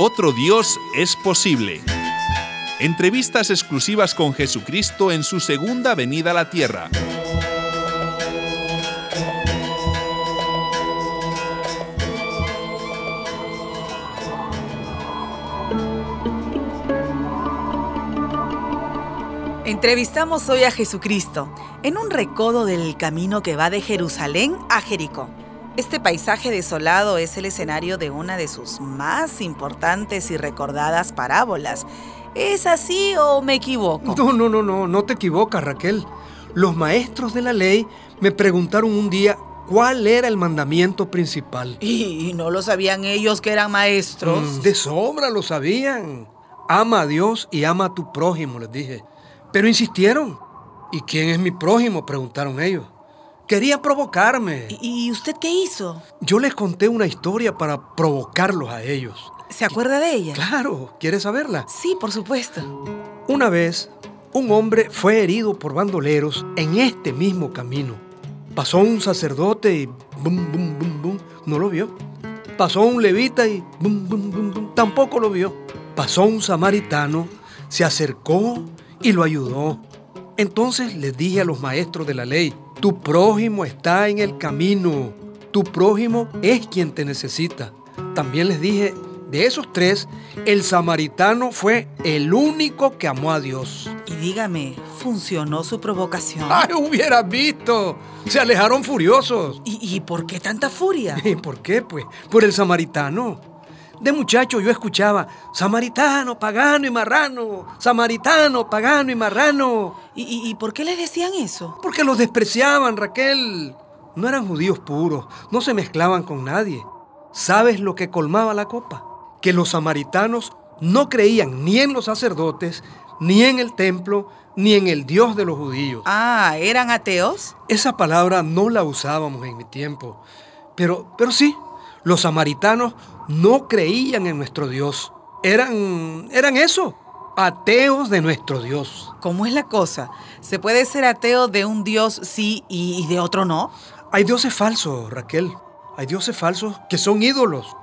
Otro Dios es posible. Entrevistas exclusivas con Jesucristo en su segunda venida a la tierra. Entrevistamos hoy a Jesucristo en un recodo del camino que va de Jerusalén a Jericó. Este paisaje desolado es el escenario de una de sus más importantes y recordadas parábolas. ¿Es así o me equivoco? No, no, no, no, no te equivocas, Raquel. Los maestros de la ley me preguntaron un día cuál era el mandamiento principal. ¿Y no lo sabían ellos que eran maestros? Mm, de sobra lo sabían. Ama a Dios y ama a tu prójimo, les dije. Pero insistieron. ¿Y quién es mi prójimo? preguntaron ellos. Quería provocarme. ¿Y usted qué hizo? Yo les conté una historia para provocarlos a ellos. ¿Se acuerda de ella? Claro, ¿quieres saberla? Sí, por supuesto. Una vez, un hombre fue herido por bandoleros en este mismo camino. Pasó un sacerdote y bum, bum, bum, bum, no lo vio. Pasó un levita y bum, bum, bum, bum, tampoco lo vio. Pasó un samaritano, se acercó y lo ayudó. Entonces les dije a los maestros de la ley, tu prójimo está en el camino, tu prójimo es quien te necesita. También les dije, de esos tres, el samaritano fue el único que amó a Dios. Y dígame, ¿funcionó su provocación? ¡Ay, hubieras visto! Se alejaron furiosos. ¿Y, y por qué tanta furia? ¿Y por qué, pues? Por el samaritano. De muchacho yo escuchaba, samaritano, pagano y marrano, samaritano, pagano y marrano. ¿Y, por qué les decían eso? Porque los despreciaban, Raquel. No eran judíos puros, no se mezclaban con nadie. ¿Sabes lo que colmaba la copa? Que los samaritanos no creían ni en los sacerdotes, ni en el templo, ni en el Dios de los judíos. Ah, ¿eran ateos? Esa palabra no la usábamos en mi tiempo. Pero, pero sí, los samaritanos no creían en nuestro Dios. Eran, eran eso, ateos de nuestro Dios. ¿Cómo es la cosa? ¿Se puede ser ateo de un Dios sí y de otro no? Hay dioses falsos, Raquel. Hay dioses falsos que son ídolos.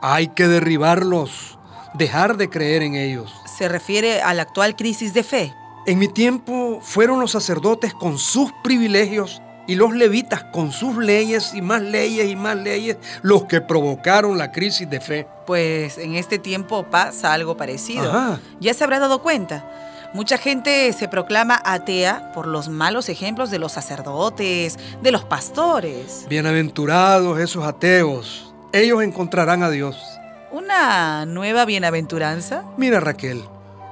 Hay que derribarlos, dejar de creer en ellos. ¿Se refiere a la actual crisis de fe? En mi tiempo fueron los sacerdotes con sus privilegios y los levitas con sus leyes y más leyes y más leyes los que provocaron la crisis de fe. Pues en este tiempo pasa algo parecido. Ya se habrá dado cuenta. Mucha gente se proclama atea por los malos ejemplos de los sacerdotes, de los pastores. Bienaventurados esos ateos. Ellos encontrarán a Dios. ¿Una nueva bienaventuranza? Mira Raquel,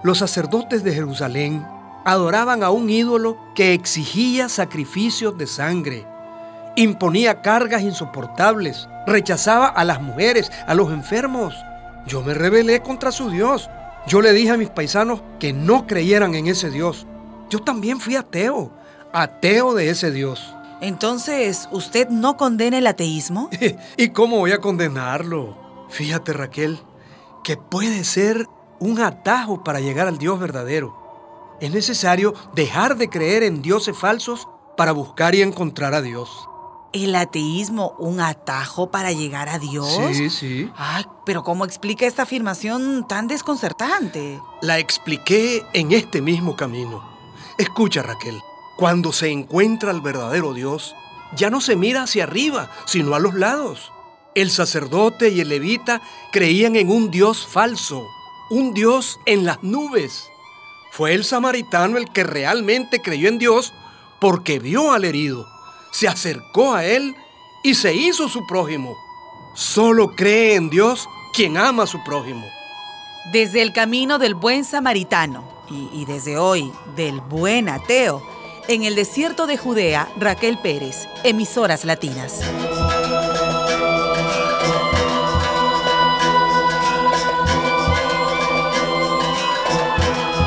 los sacerdotes de Jerusalén adoraban a un ídolo que exigía sacrificios de sangre, imponía cargas insoportables, rechazaba a las mujeres, a los enfermos. Yo me rebelé contra su Dios. Yo le dije a mis paisanos que no creyeran en ese Dios. Yo también fui ateo, ateo de ese Dios. Entonces, ¿usted no condena el ateísmo? ¿Y cómo voy a condenarlo? Fíjate, Raquel, que puede ser un atajo para llegar al Dios verdadero. Es necesario dejar de creer en dioses falsos para buscar y encontrar a Dios. ¿El ateísmo un atajo para llegar a Dios? Sí, sí. Ay, pero ¿cómo explica esta afirmación tan desconcertante? La expliqué en este mismo camino. Escucha, Raquel, cuando se encuentra al verdadero Dios, ya no se mira hacia arriba, sino a los lados. El sacerdote y el levita creían en un Dios falso, un Dios en las nubes. Fue el samaritano el que realmente creyó en Dios porque vio al herido, se acercó a él y se hizo su prójimo. Solo cree en Dios quien ama a su prójimo. Desde el camino del buen samaritano y, y, desde hoy del buen ateo, en el desierto de Judea, Raquel Pérez, emisoras latinas.